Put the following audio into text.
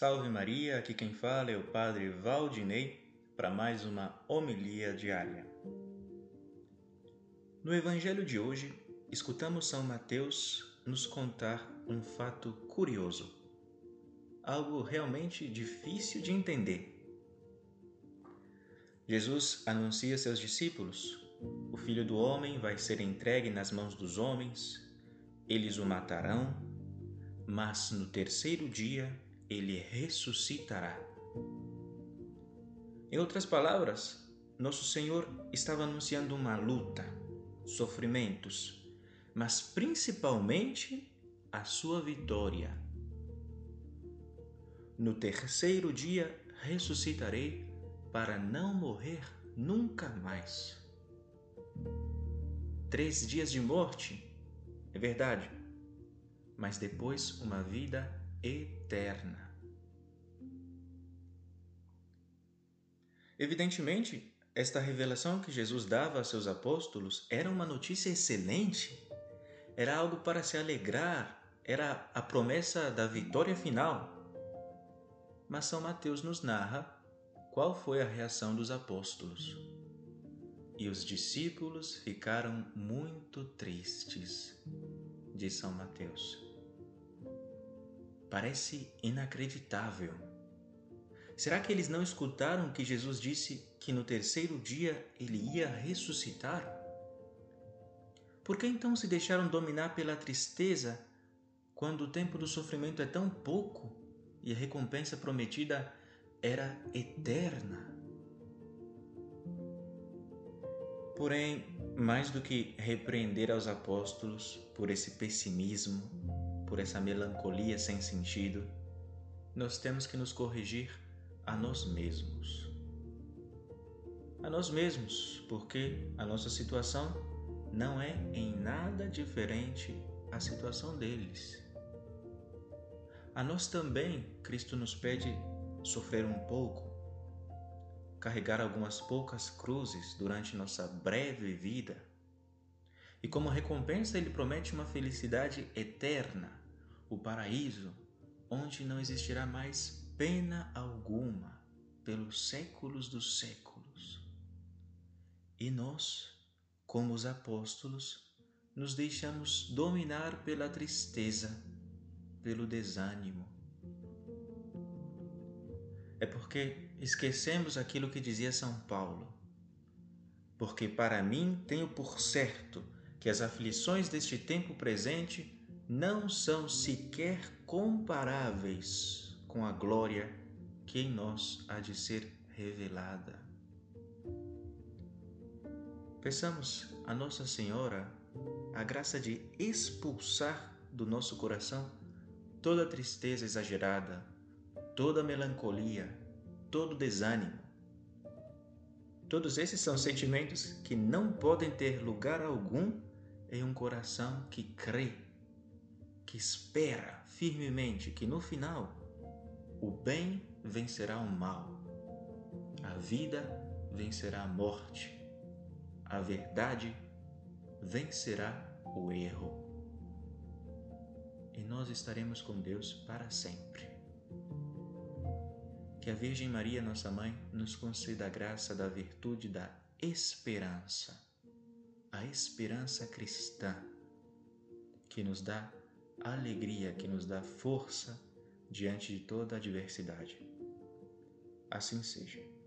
Salve Maria, aqui quem fala é o Padre Valdinei para mais uma homilia diária. No Evangelho de hoje, escutamos São Mateus nos contar um fato curioso, algo realmente difícil de entender. Jesus anuncia a seus discípulos: o filho do homem vai ser entregue nas mãos dos homens, eles o matarão, mas no terceiro dia ele ressuscitará. Em outras palavras, nosso Senhor estava anunciando uma luta, sofrimentos, mas principalmente a sua vitória. No terceiro dia ressuscitarei para não morrer nunca mais. Três dias de morte, é verdade, mas depois uma vida eterna. Evidentemente, esta revelação que Jesus dava a seus apóstolos era uma notícia excelente, era algo para se alegrar, era a promessa da vitória final. Mas São Mateus nos narra qual foi a reação dos apóstolos. E os discípulos ficaram muito tristes, diz São Mateus. Parece inacreditável Será que eles não escutaram que Jesus disse que no terceiro dia ele ia ressuscitar? Por que então se deixaram dominar pela tristeza quando o tempo do sofrimento é tão pouco e a recompensa prometida era eterna? Porém, mais do que repreender aos apóstolos por esse pessimismo, por essa melancolia sem sentido, nós temos que nos corrigir a nós mesmos. A nós mesmos, porque a nossa situação não é em nada diferente à situação deles. A nós também, Cristo nos pede sofrer um pouco, carregar algumas poucas cruzes durante nossa breve vida. E como recompensa, Ele promete uma felicidade eterna, o paraíso, onde não existirá mais pena alguma pelos séculos dos séculos. E nós, como os apóstolos, nos deixamos dominar pela tristeza, pelo desânimo. É porque esquecemos aquilo que dizia São Paulo. Porque para mim tenho por certo que as aflições deste tempo presente não são sequer comparáveis com a glória que em nós há de ser revelada. Peçamos a Nossa Senhora a graça de expulsar do nosso coração toda tristeza exagerada, toda melancolia, todo desânimo. Todos esses são sentimentos que não podem ter lugar algum em um coração que crê, que espera firmemente que no final o bem vencerá o mal, a vida vencerá a morte, a verdade vencerá o erro. E nós estaremos com Deus para sempre. Que a Virgem Maria, nossa mãe, nos conceda a graça da virtude da esperança, a esperança cristã, que nos dá alegria, que nos dá força diante de toda adversidade. Assim seja.